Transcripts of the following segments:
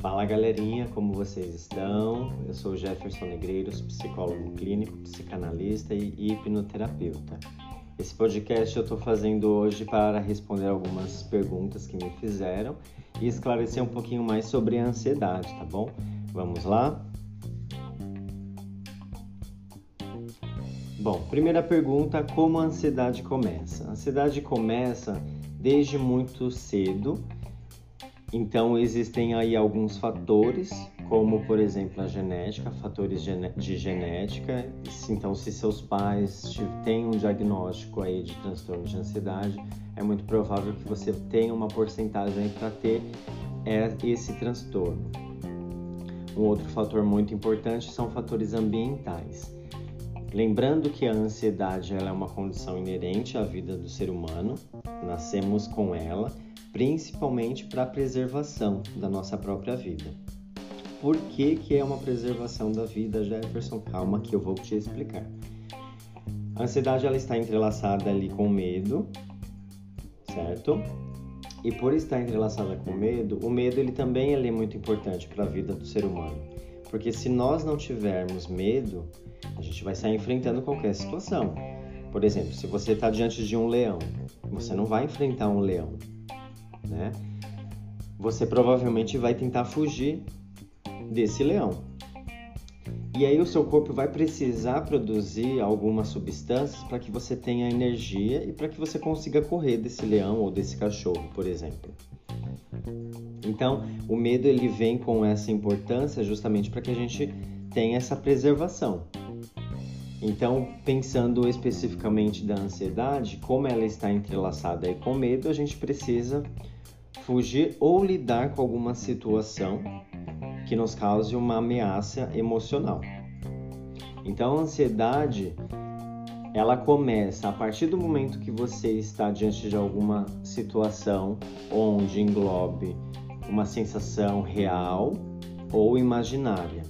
Fala galerinha, como vocês estão? Eu sou Jefferson Negreiros, psicólogo clínico, psicanalista e hipnoterapeuta. Esse podcast eu estou fazendo hoje para responder algumas perguntas que me fizeram e esclarecer um pouquinho mais sobre a ansiedade, tá bom? Vamos lá? Bom, primeira pergunta: como a ansiedade começa? A ansiedade começa desde muito cedo, então existem aí alguns fatores, como por exemplo a genética, fatores de genética. Então, se seus pais têm um diagnóstico aí de transtorno de ansiedade, é muito provável que você tenha uma porcentagem para ter é, esse transtorno. Um outro fator muito importante são fatores ambientais. Lembrando que a ansiedade ela é uma condição inerente à vida do ser humano, nascemos com ela, principalmente para a preservação da nossa própria vida. Por que, que é uma preservação da vida, Jefferson? Calma que eu vou te explicar. A ansiedade ela está entrelaçada ali com medo, certo? E por estar entrelaçada com medo, o medo ele também ele é muito importante para a vida do ser humano. Porque se nós não tivermos medo, a gente vai sair enfrentando qualquer situação. Por exemplo, se você está diante de um leão, você não vai enfrentar um leão, né? Você provavelmente vai tentar fugir desse leão. E aí o seu corpo vai precisar produzir algumas substâncias para que você tenha energia e para que você consiga correr desse leão ou desse cachorro, por exemplo. Então, o medo ele vem com essa importância justamente para que a gente tenha essa preservação. Então, pensando especificamente da ansiedade, como ela está entrelaçada aí com medo, a gente precisa fugir ou lidar com alguma situação que nos cause uma ameaça emocional. Então, a ansiedade ela começa a partir do momento que você está diante de alguma situação onde englobe uma sensação real ou imaginária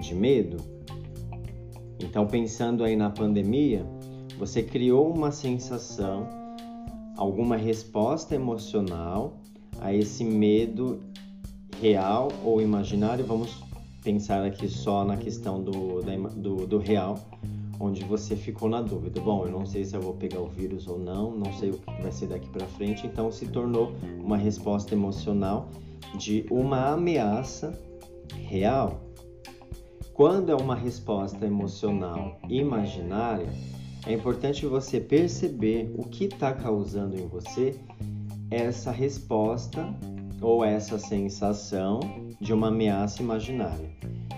de medo então, pensando aí na pandemia, você criou uma sensação, alguma resposta emocional a esse medo real ou imaginário. Vamos pensar aqui só na questão do, do, do real, onde você ficou na dúvida. Bom, eu não sei se eu vou pegar o vírus ou não, não sei o que vai ser daqui para frente. Então, se tornou uma resposta emocional de uma ameaça real quando é uma resposta emocional imaginária, é importante você perceber o que está causando em você essa resposta ou essa sensação de uma ameaça imaginária.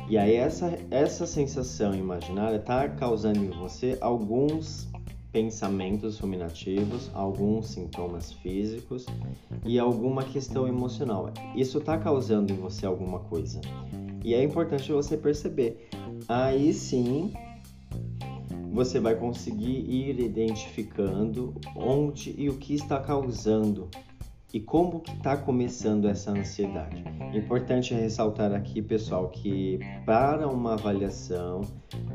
E aí essa, essa sensação imaginária está causando em você alguns pensamentos ruminativos, alguns sintomas físicos e alguma questão emocional. Isso está causando em você alguma coisa. E é importante você perceber. Aí sim você vai conseguir ir identificando onde e o que está causando e como que está começando essa ansiedade. Importante ressaltar aqui, pessoal, que para uma avaliação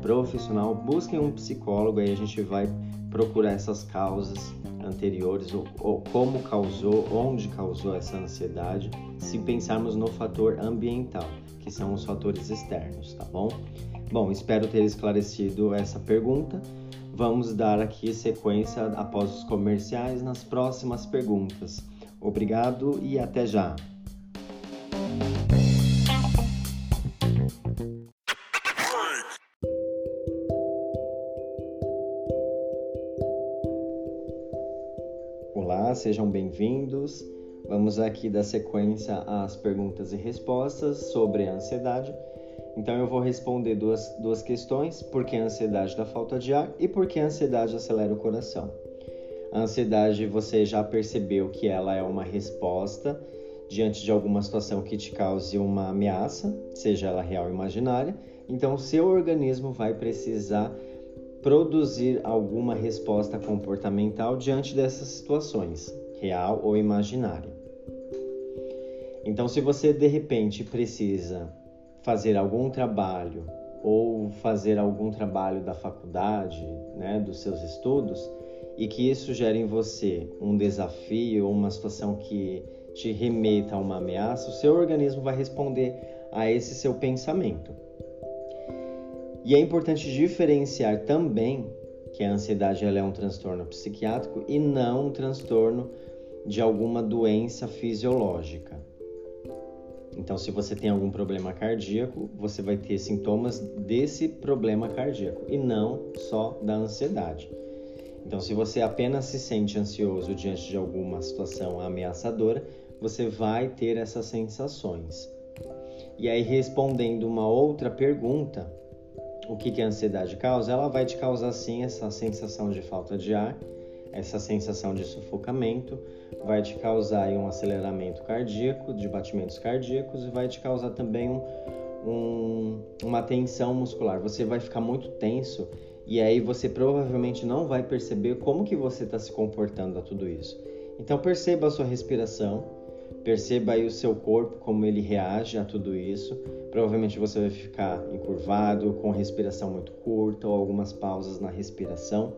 profissional, busquem um psicólogo, aí a gente vai procurar essas causas anteriores, ou, ou como causou, onde causou essa ansiedade, se pensarmos no fator ambiental que são os fatores externos, tá bom? Bom, espero ter esclarecido essa pergunta. Vamos dar aqui sequência após os comerciais nas próximas perguntas. Obrigado e até já! Olá, sejam bem-vindos. Vamos aqui dar sequência às perguntas e respostas sobre a ansiedade. Então eu vou responder duas, duas questões: por que a ansiedade da falta de ar e por que a ansiedade acelera o coração. A ansiedade você já percebeu que ela é uma resposta diante de alguma situação que te cause uma ameaça, seja ela real ou imaginária. Então, seu organismo vai precisar produzir alguma resposta comportamental diante dessas situações, real ou imaginária. Então, se você de repente precisa fazer algum trabalho ou fazer algum trabalho da faculdade, né, dos seus estudos, e que isso gere em você um desafio ou uma situação que te remeta a uma ameaça, o seu organismo vai responder a esse seu pensamento. E é importante diferenciar também que a ansiedade ela é um transtorno psiquiátrico e não um transtorno de alguma doença fisiológica. Então, se você tem algum problema cardíaco, você vai ter sintomas desse problema cardíaco e não só da ansiedade. Então, se você apenas se sente ansioso diante de alguma situação ameaçadora, você vai ter essas sensações. E aí, respondendo uma outra pergunta, o que, que a ansiedade causa? Ela vai te causar sim essa sensação de falta de ar, essa sensação de sufocamento, vai te causar um aceleramento cardíaco, de batimentos cardíacos e vai te causar também um, um, uma tensão muscular. Você vai ficar muito tenso e aí você provavelmente não vai perceber como que você está se comportando a tudo isso. Então perceba a sua respiração, perceba aí o seu corpo como ele reage a tudo isso. Provavelmente você vai ficar encurvado, com respiração muito curta ou algumas pausas na respiração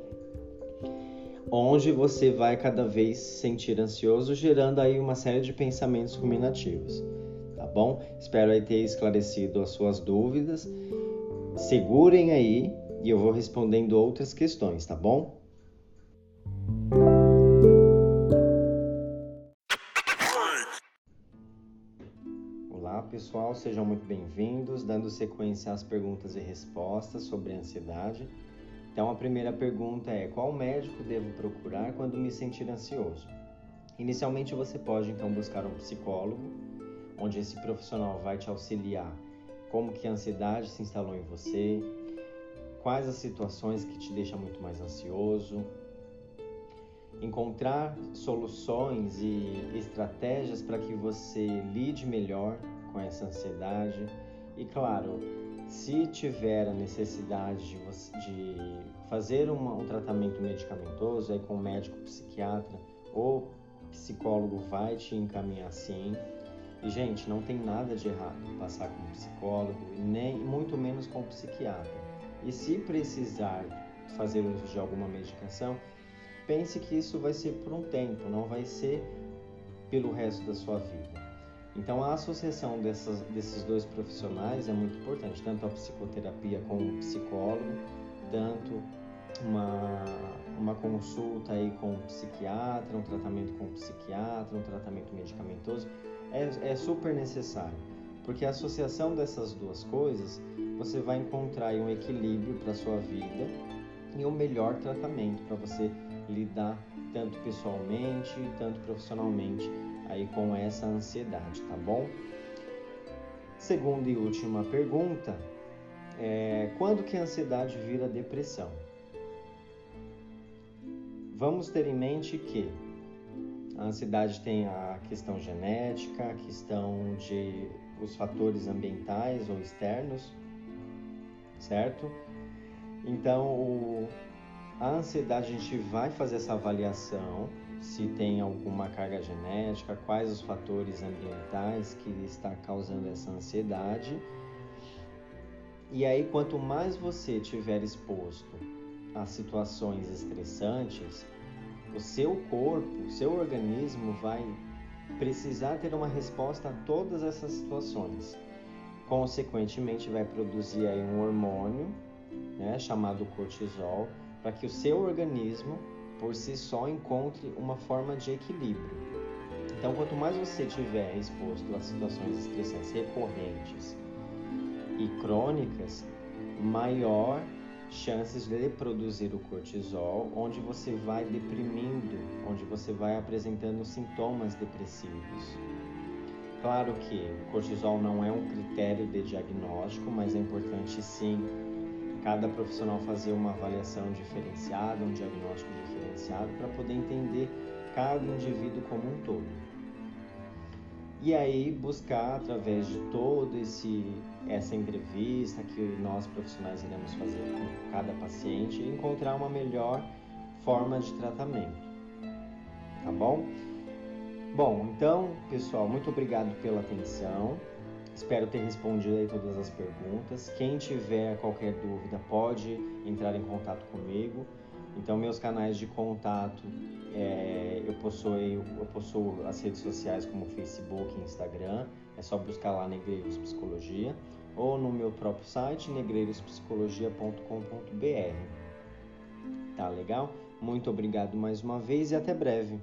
onde você vai cada vez se sentir ansioso, gerando aí uma série de pensamentos ruminativos, tá bom? Espero aí ter esclarecido as suas dúvidas. Segurem aí e eu vou respondendo outras questões, tá bom? Pessoal, sejam muito bem-vindos, dando sequência às perguntas e respostas sobre ansiedade. Então a primeira pergunta é: qual médico devo procurar quando me sentir ansioso? Inicialmente você pode então buscar um psicólogo, onde esse profissional vai te auxiliar como que a ansiedade se instalou em você, quais as situações que te deixam muito mais ansioso, encontrar soluções e estratégias para que você lide melhor com essa ansiedade e claro, se tiver a necessidade de, de fazer uma, um tratamento medicamentoso, aí com médico psiquiatra ou psicólogo vai te encaminhar sim. E, gente, não tem nada de errado passar com psicólogo, nem muito menos com psiquiatra. E se precisar fazer uso de alguma medicação, pense que isso vai ser por um tempo, não vai ser pelo resto da sua vida. Então, a associação dessas, desses dois profissionais é muito importante, tanto a psicoterapia com o psicólogo, tanto uma, uma consulta aí com o psiquiatra, um tratamento com o psiquiatra, um tratamento medicamentoso, é, é super necessário, porque a associação dessas duas coisas, você vai encontrar um equilíbrio para a sua vida e um melhor tratamento para você lidar tanto pessoalmente, tanto profissionalmente aí com essa ansiedade, tá bom? Segunda e última pergunta é quando que a ansiedade vira depressão? Vamos ter em mente que a ansiedade tem a questão genética, a questão de os fatores ambientais ou externos, certo? Então, a ansiedade a gente vai fazer essa avaliação se tem alguma carga genética, quais os fatores ambientais que está causando essa ansiedade. E aí, quanto mais você tiver exposto a situações estressantes, o seu corpo, o seu organismo vai precisar ter uma resposta a todas essas situações. Consequentemente, vai produzir aí um hormônio, né, chamado cortisol, para que o seu organismo por si só encontre uma forma de equilíbrio. Então, quanto mais você estiver exposto a situações estressantes recorrentes e crônicas, maior chances de produzir o cortisol, onde você vai deprimindo, onde você vai apresentando sintomas depressivos. Claro que o cortisol não é um critério de diagnóstico, mas é importante sim cada profissional fazer uma avaliação diferenciada, um diagnóstico diferenciado para poder entender cada indivíduo como um todo. E aí buscar através de todo esse essa entrevista que nós profissionais iremos fazer com cada paciente encontrar uma melhor forma de tratamento. Tá bom? Bom, então, pessoal, muito obrigado pela atenção. Espero ter respondido aí todas as perguntas. Quem tiver qualquer dúvida pode entrar em contato comigo. Então, meus canais de contato, é, eu, possuo, eu possuo as redes sociais como Facebook e Instagram, é só buscar lá Negreiros Psicologia, ou no meu próprio site, negreirospsicologia.com.br. Tá legal? Muito obrigado mais uma vez e até breve.